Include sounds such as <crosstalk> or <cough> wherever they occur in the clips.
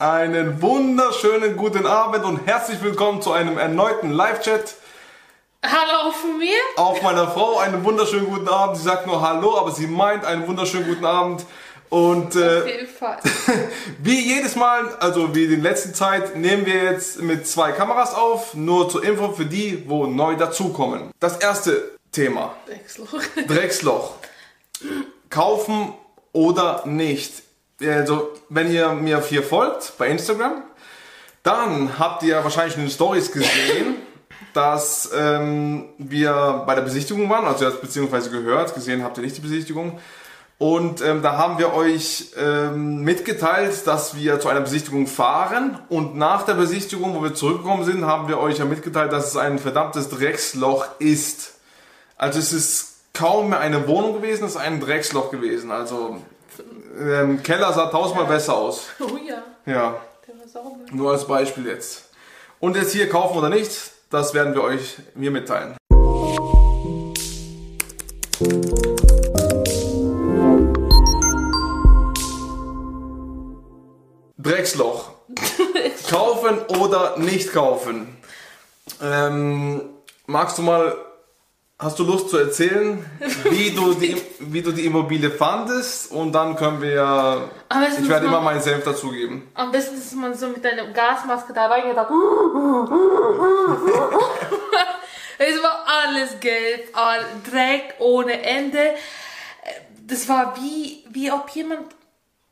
Einen wunderschönen guten Abend und herzlich willkommen zu einem erneuten Live-Chat. Hallo von mir. Auf meiner Frau einen wunderschönen guten Abend. Sie sagt nur Hallo, aber sie meint einen wunderschönen guten Abend. Und Auf äh, <laughs> wie jedes Mal, also wie in der letzten Zeit, nehmen wir jetzt mit zwei Kameras auf. Nur zur Info für die, wo neu dazukommen. Das erste Thema. Wechsel. Drecksloch. Kaufen oder nicht. Also, wenn ihr mir hier folgt bei Instagram, dann habt ihr wahrscheinlich in den Stories gesehen, <laughs> dass ähm, wir bei der Besichtigung waren, also ihr habt beziehungsweise gehört, gesehen habt ihr nicht die Besichtigung. Und ähm, da haben wir euch ähm, mitgeteilt, dass wir zu einer Besichtigung fahren. Und nach der Besichtigung, wo wir zurückgekommen sind, haben wir euch ja mitgeteilt, dass es ein verdammtes Drecksloch ist. Also es ist kaum mehr eine Wohnung gewesen, es ist ein Drecksloch gewesen. Also ähm, Keller sah tausendmal besser aus. <laughs> Oh ja, Ja, der war sauber. nur als Beispiel jetzt. Und jetzt hier kaufen oder nicht, das werden wir euch mir mitteilen. Drecksloch. <laughs> kaufen oder nicht kaufen? Ähm, magst du mal, hast du Lust zu erzählen, wie du die, wie du die Immobilie fandest? Und dann können wir ich werde immer meinen Senf dazugeben. Am besten ist man so mit einer Gasmaske da reingeht. es war alles gelb, all Dreck ohne Ende. Das war wie, wie ob jemand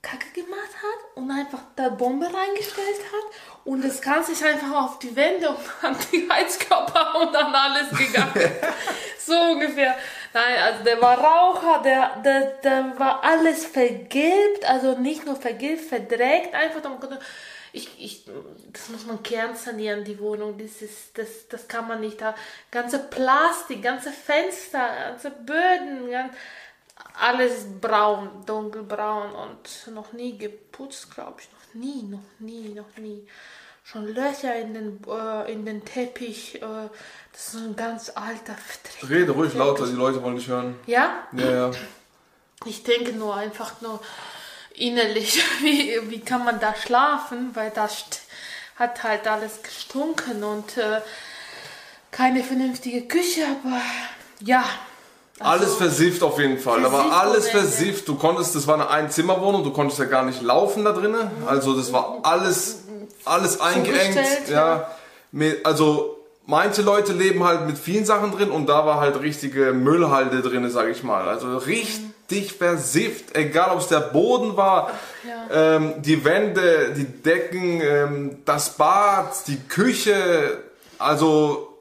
Kacke gemacht hat und einfach da Bombe reingestellt hat und das Ganze ist einfach auf die Wände und <laughs> an die Heizkörper und dann alles gegangen. <laughs> so ungefähr. Nein, also der war Raucher, der, der, der war alles vergilbt, also nicht nur vergilbt, verdreckt einfach. Ich, ich, das muss man kernsanieren, die Wohnung. Das, ist, das, das kann man nicht. Da ganze Plastik, ganze Fenster, ganze Böden, ganz, alles braun, dunkelbraun und noch nie geputzt, glaube ich. Noch nie, noch nie, noch nie. Schon Löcher in den, äh, in den Teppich. Äh, das ist so ein ganz alter Vertrieb. Rede ruhig lauter, die Leute wollen dich hören. Ja? Ja, ja. Ich denke nur einfach nur innerlich, <laughs> wie, wie kann man da schlafen, weil das hat halt alles gestunken und äh, keine vernünftige Küche, aber ja. Alles versifft auf jeden Fall. Da war alles versifft. Du konntest, das war eine Einzimmerwohnung, du konntest ja gar nicht laufen da drinnen. Also das war alles, alles eingeengt. Ja. also manche Leute leben halt mit vielen Sachen drin und da war halt richtige Müllhalde drin, sage ich mal. Also richtig versifft, egal ob es der Boden war, Ja. ähm, die Wände, die Decken, ähm, das Bad, die Küche, also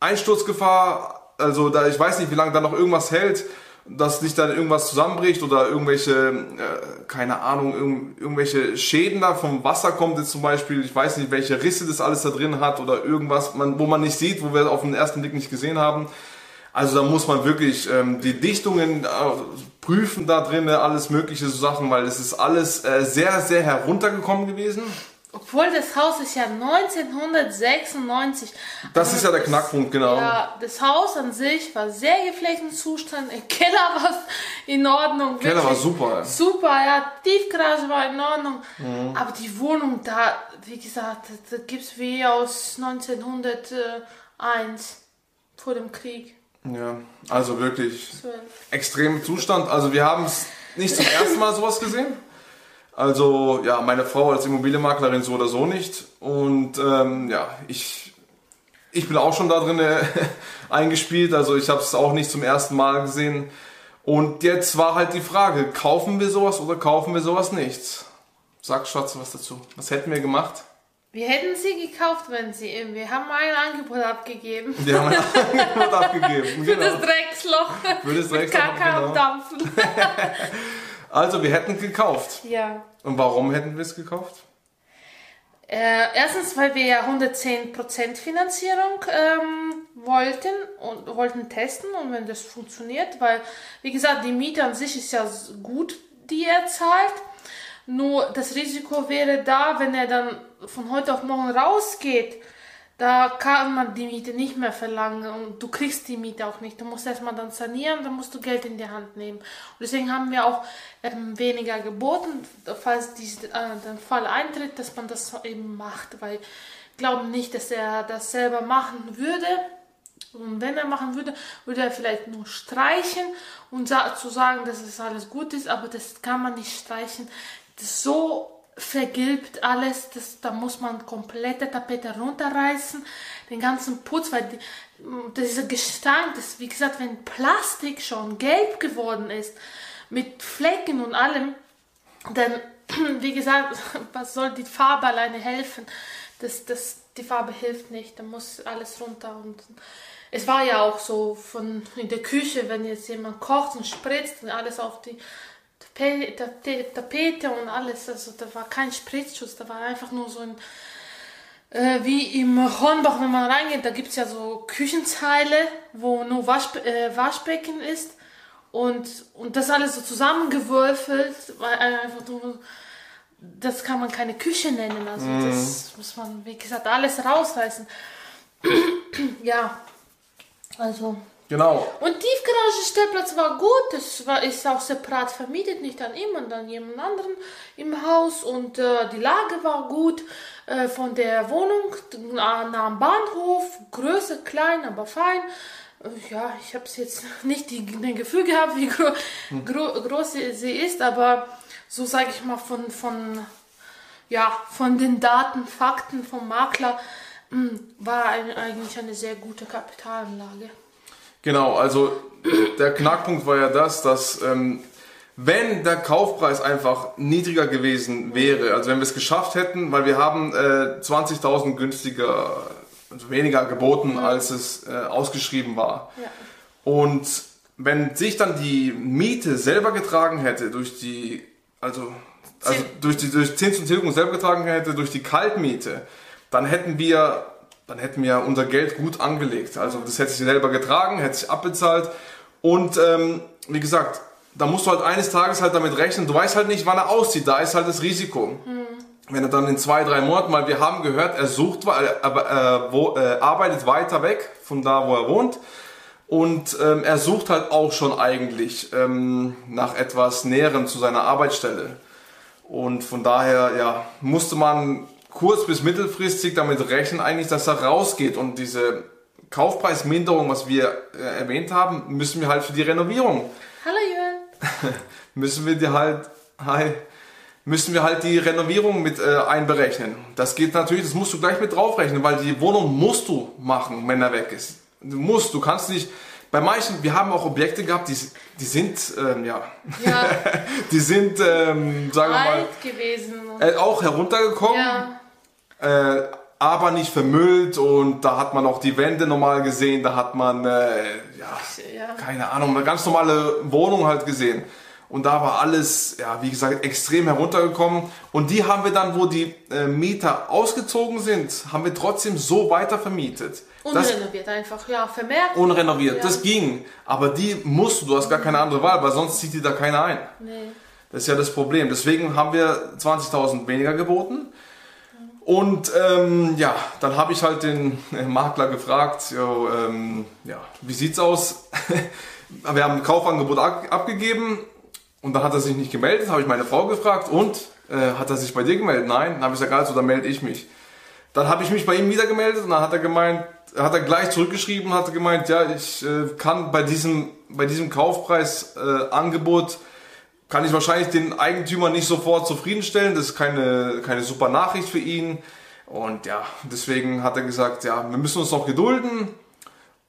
Einsturzgefahr, also da ich weiß nicht, wie lange da noch irgendwas hält, dass nicht dann irgendwas zusammenbricht oder irgendwelche, äh, keine Ahnung, irgend, irgendwelche Schäden da vom Wasser kommt jetzt zum Beispiel, ich weiß nicht, welche Risse das alles da drin hat oder irgendwas, man, wo man nicht sieht, wo wir auf den ersten Blick nicht gesehen haben. Also da muss man wirklich ähm, die Dichtungen äh, prüfen da drin, alles mögliche so Sachen, weil es ist alles äh, sehr, sehr heruntergekommen gewesen. Obwohl das Haus ist ja 1996. Das ist ja der Knackpunkt, genau. Ja, das Haus an sich war sehr gepflegten Zustand. Im Keller <laughs> war in Ordnung. Keller war super, ja. Super, ja. Tiefgarage war in Ordnung. Mhm. Aber die Wohnung da, wie gesagt, das, das gibt's wie aus 1901 vor dem Krieg. Ja, also wirklich 12. extremen Zustand. Also wir haben es nicht zum ersten Mal sowas gesehen. Also ja, meine Frau als Immobilienmaklerin so oder so nicht. Und ähm, ja, ich, ich bin auch schon da drin äh, <laughs> eingespielt. Also ich habe es auch nicht zum ersten Mal gesehen. Und jetzt war halt die Frage, kaufen wir sowas oder kaufen wir sowas nicht? Sag Schatze was dazu. Was hätten wir gemacht? Wir hätten sie gekauft, wenn sie. Wir haben ein Angebot abgegeben. Wir haben ein <laughs> Angebot abgegeben. Für das Genau. Drecksloch. Für das Mit Drecksloch, Kaka genau. und Dampfen. <laughs> Also wir hätten gekauft. ja. Und warum hätten wir es gekauft? Äh, erstens, weil wir ja 110% Finanzierung ähm, wollten und wollten testen und wenn das funktioniert, weil, wie gesagt, die Miete an sich ist ja gut, die er zahlt. Nur das Risiko wäre da, wenn er dann von heute auf morgen rausgeht, da kann man die Miete nicht mehr verlangen und du kriegst die Miete auch nicht. Du musst erstmal dann sanieren, dann musst du Geld in die Hand nehmen. Und deswegen haben wir auch ähm, weniger geboten, falls dies, äh, der Fall eintritt, dass man das eben macht, weil glauben nicht, dass er das selber machen würde. Und wenn er machen würde, würde er vielleicht nur streichen und sa zu sagen, dass es alles gut ist, aber das kann man nicht streichen. Das so vergilbt alles, das, da muss man komplette Tapete runterreißen, den ganzen Putz, weil die, dieser Gestank, das wie gesagt, wenn Plastik schon gelb geworden ist, mit Flecken und allem, dann, <clears throat> wie gesagt, <laughs> was soll die Farbe alleine helfen? Das, das, die Farbe hilft nicht, da muss alles runter und es war ja auch so von in der Küche, wenn jetzt jemand kocht und spritzt und alles auf die Tapete und alles. Also da war kein Spritzschutz, da war einfach nur so ein, äh, wie im Hornbach, wenn man reingeht, da gibt es ja so Küchenzeile, wo nur Waschbe äh, Waschbecken ist. Und, und das alles so zusammengewürfelt, weil einfach nur, das kann man keine Küche nennen. Also mm. das muss man, wie gesagt, alles rausreißen. <clears throat> ja, also Genau. Und Tiefgaragenstellplatz war gut, das war, ist auch separat vermietet, nicht an ihm und an jemand anderen im Haus. Und äh, die Lage war gut äh, von der Wohnung nah, am Bahnhof, Größe klein, aber fein. Äh, ja, ich habe jetzt <laughs> nicht die, den Gefühl gehabt, wie gro hm. gro groß sie, sie, ist, aber so sage ich mal von, von, ja, von den Daten, Fakten vom Makler mh, hm, war ein, eigentlich eine sehr gute Kapitalanlage. Genau, also der Knackpunkt war ja das, dass ähm, wenn der Kaufpreis einfach niedriger gewesen wäre, also wenn wir es geschafft hätten, weil wir haben äh, 20.000 günstiger, also weniger geboten, mhm. als es äh, ausgeschrieben war. Ja. Und wenn sich dann die Miete selber getragen hätte durch die, also, also durch die durch Zins und Tilgung selber getragen hätte durch die Kaltmiete, dann hätten wir dann hätten wir unser Geld gut angelegt. Also das hätte sich selber getragen, hätte sich abbezahlt. Und ähm, wie gesagt, da musst du halt eines Tages halt damit rechnen. Du weißt halt nicht, wann er auszieht. Da ist halt das Risiko. Mhm. Wenn er dann in zwei, drei Monaten, weil wir haben gehört, er sucht, aber äh, wo, äh, arbeitet weiter weg von da, wo er wohnt. Und ähm, er sucht halt auch schon eigentlich ähm, nach etwas Näherem zu seiner Arbeitsstelle. Und von daher, ja, musste man kurz- bis mittelfristig damit rechnen, eigentlich, dass er rausgeht und diese Kaufpreisminderung, was wir äh, erwähnt haben, müssen wir halt für die Renovierung. Hallo Jürgen. <laughs> müssen wir die halt, hi, müssen wir halt die Renovierung mit äh, einberechnen. Das geht natürlich, das musst du gleich mit draufrechnen, weil die Wohnung musst du machen, wenn er weg ist. Du musst, du kannst nicht, bei manchen, wir haben auch Objekte gehabt, die, die sind, ähm, ja, ja. <laughs> die sind, ähm, sagen wir mal, gewesen. Äh, auch heruntergekommen. Ja äh, aber nicht vermüllt und da hat man auch die Wände normal gesehen, da hat man, äh, ja, ja, keine Ahnung, eine ganz normale Wohnung halt gesehen. Und da war alles, ja, wie gesagt, extrem heruntergekommen. Und die haben wir dann, wo die äh, Mieter ausgezogen sind, haben wir trotzdem so weiter vermietet. Unrenoviert das, einfach, ja, vermerkt. Unrenoviert, ja. das ging. Aber die musst du, du hast gar keine andere Wahl, weil sonst zieht die da keiner ein. Nee. Das ist ja das Problem. Deswegen haben wir 20.000 weniger geboten. Und ähm, ja, dann habe ich halt den äh, Makler gefragt, jo, ähm, ja, wie sieht's aus? <laughs> Wir haben ein Kaufangebot ab, abgegeben und dann hat er sich nicht gemeldet, habe ich meine Frau gefragt und äh, hat er sich bei dir gemeldet? Nein, dann habe ich gesagt, also dann melde ich mich. Dann habe ich mich bei ihm wieder gemeldet und dann hat er gemeint, hat er gleich zurückgeschrieben, hat er gemeint, ja, ich äh, kann bei diesem, bei diesem Kaufpreisangebot äh, kann ich wahrscheinlich den Eigentümer nicht sofort zufriedenstellen. Das ist keine, keine super Nachricht für ihn. Und ja, deswegen hat er gesagt, ja, wir müssen uns noch gedulden.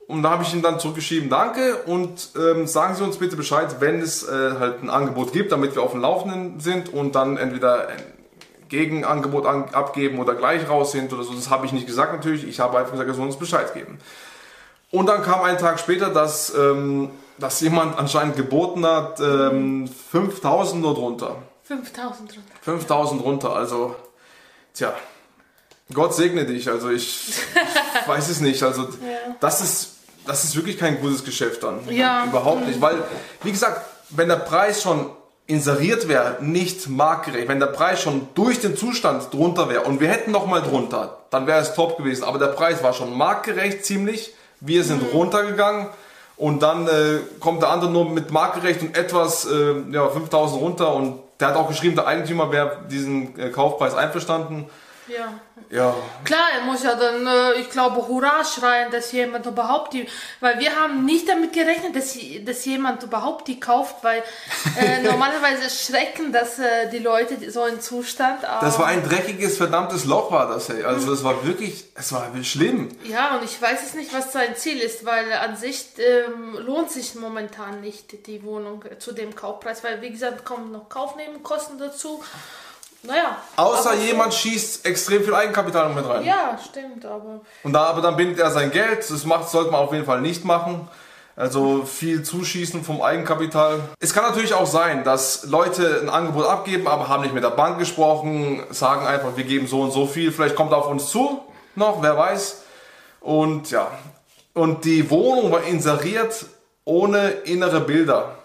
Und da habe ich ihm dann zurückgeschrieben, danke und ähm, sagen Sie uns bitte Bescheid, wenn es äh, halt ein Angebot gibt, damit wir auf dem Laufenden sind und dann entweder ein Gegenangebot an, abgeben oder gleich raus sind oder so. Das habe ich nicht gesagt natürlich. Ich habe einfach gesagt, er soll uns Bescheid geben. Und dann kam ein Tag später, dass ähm, dass jemand anscheinend geboten hat, ähm, 5000 nur drunter. 5000 drunter. 5000 runter, also, tja, Gott segne dich, also ich, ich <laughs> weiß es nicht, also ja. das ist, das ist wirklich kein gutes Geschäft dann. Ja. Überhaupt nicht, weil, wie gesagt, wenn der Preis schon inseriert wäre, nicht marktgerecht. Wenn der Preis schon durch den Zustand drunter wäre und wir hätten noch mal drunter, dann wäre es top gewesen. Aber der Preis war schon marktgerecht ziemlich. Wir sind mhm. runtergegangen und dann äh, kommt der andere nur mit marktgerecht und etwas, äh, ja, 5000 runter und der hat auch geschrieben, der Eigentümer wäre diesen äh, Kaufpreis einverstanden. Ja. Ja. Klar, er muss ja dann, äh, ich glaube, Hurra schreien, dass jemand überhaupt die, weil wir haben nicht damit gerechnet, dass, dass jemand überhaupt die kauft, weil äh, <laughs> normalerweise schrecken das äh, die Leute so in Zustand. das war ein dreckiges, verdammtes Loch war das, hey. Also das war wirklich, es war schlimm. Ja, und ich weiß es nicht, was sein Ziel ist, weil an sich ähm, lohnt sich momentan nicht die Wohnung zu dem Kaufpreis, weil wie gesagt, kommen noch Kaufnebenkosten dazu. Naja. Außer jemand schießt extrem viel Eigenkapital mit rein. Ja, stimmt, aber. Und da, aber dann bindet er sein Geld. Das macht, sollte man auf jeden Fall nicht machen. Also viel zuschießen vom Eigenkapital. Es kann natürlich auch sein, dass Leute ein Angebot abgeben, aber haben nicht mit der Bank gesprochen, sagen einfach, wir geben so und so viel. Vielleicht kommt er auf uns zu noch, wer weiß. Und ja. Und die Wohnung war inseriert ohne innere Bilder.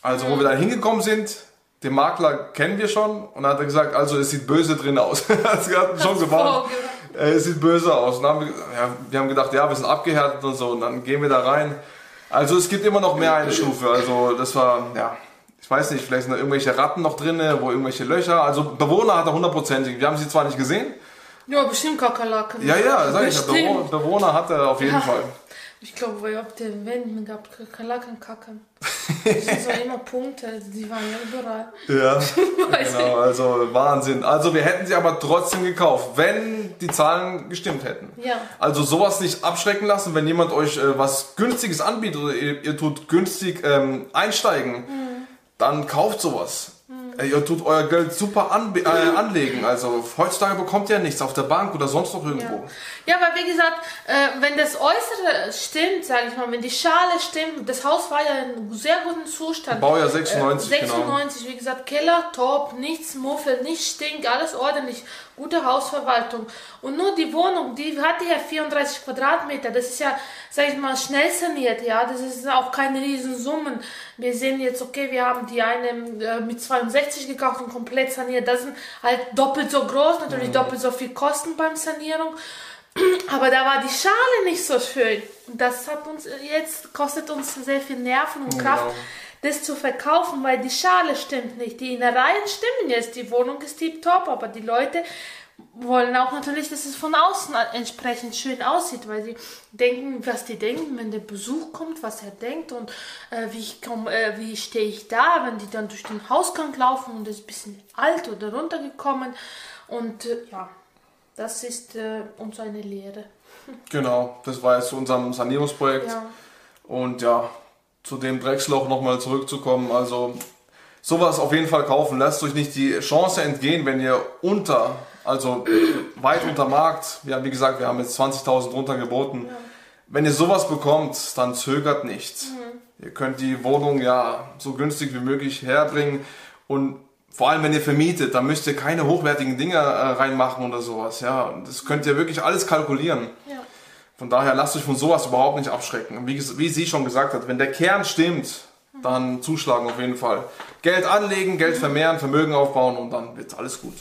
Also, wo wir dann hingekommen sind, den Makler kennen wir schon und dann hat er gesagt, also es sieht böse drin aus. das <laughs> hat schon gewarnt. Äh, es sieht böse aus. Und dann haben wir, ja, wir haben gedacht, ja, wir sind abgehärtet und so und dann gehen wir da rein. Also es gibt immer noch mehr eine Stufe. Also das war, ja, ich weiß nicht, vielleicht sind da irgendwelche Ratten noch drin, wo irgendwelche Löcher. Also Bewohner hat er hundertprozentig. Wir haben sie zwar nicht gesehen. Ja, bestimmt Kakerlaken. Ja, ja, sag ich ja. Bewohner hat er auf jeden ja. Fall. Ich glaube, weil auf den Wänden gab Kakerlaken kacken. Das sind so immer Punkte, die waren ja überall. Ja, <laughs> genau, also Wahnsinn. Also wir hätten sie aber trotzdem gekauft, wenn die Zahlen gestimmt hätten. Ja. Also sowas nicht abschrecken lassen, wenn jemand euch äh, was Günstiges anbietet oder ihr, ihr tut günstig ähm, einsteigen, mhm. dann kauft sowas. Ihr tut euer Geld super an, äh, <laughs> anlegen. Also heutzutage bekommt ihr nichts auf der Bank oder sonst noch irgendwo. Ja, ja aber wie gesagt, äh, wenn das Äußere stimmt, sage ich mal, wenn die Schale stimmt, das Haus war ja in sehr gutem Zustand. Baujahr 96, äh, 96, genau. wie gesagt, Keller top, nichts muffelt, nichts stinkt, alles ordentlich gute Hausverwaltung. Und nur die Wohnung, die hatte ja 34 Quadratmeter. Das ist ja, sag ich mal, schnell saniert, ja. Das ist auch keine Riesensummen. Wir sehen jetzt, okay, wir haben die eine äh, mit 62 gekauft und komplett saniert. Das sind halt doppelt so groß, natürlich mhm. doppelt so viel Kosten beim Sanierung. <clears throat> Aber da war die Schale nicht so schön. Und das hat uns jetzt, kostet uns sehr viel Nerven und Kraft. Genau das zu verkaufen, weil die Schale stimmt nicht. Die Innereien stimmen jetzt, die Wohnung ist top, aber die Leute wollen auch natürlich, dass es von außen entsprechend schön aussieht, weil sie denken, was die denken, wenn der Besuch kommt, was er denkt und äh, wie, ich komm, äh, wie stehe ich da, wenn die dann durch den Hausgang laufen und es ist ein bisschen alt oder runtergekommen und äh, ja, das ist äh, uns eine Lehre. Genau, das war jetzt zu unserem Sanierungsprojekt ja. und ja, zu dem Drecksloch nochmal zurückzukommen. Also sowas auf jeden Fall kaufen. Lasst euch nicht die Chance entgehen, wenn ihr unter, also <clears throat> weit unter Markt, ja wie gesagt, wir haben jetzt 20.000 runter geboten. Ja. Wenn ihr sowas bekommt, dann zögert nicht. Mhm. Ihr könnt die Wohnung ja so günstig wie möglich herbringen und vor allem wenn ihr vermietet, dann müsst ihr keine hochwertigen Dinge äh, reinmachen oder sowas. Ja, das könnt ihr wirklich alles kalkulieren. Von daher lasst euch von sowas überhaupt nicht abschrecken. Wie, wie sie schon gesagt hat, wenn der Kern stimmt, dann zuschlagen auf jeden Fall. Geld anlegen, Geld vermehren, Vermögen aufbauen und dann wird alles gut.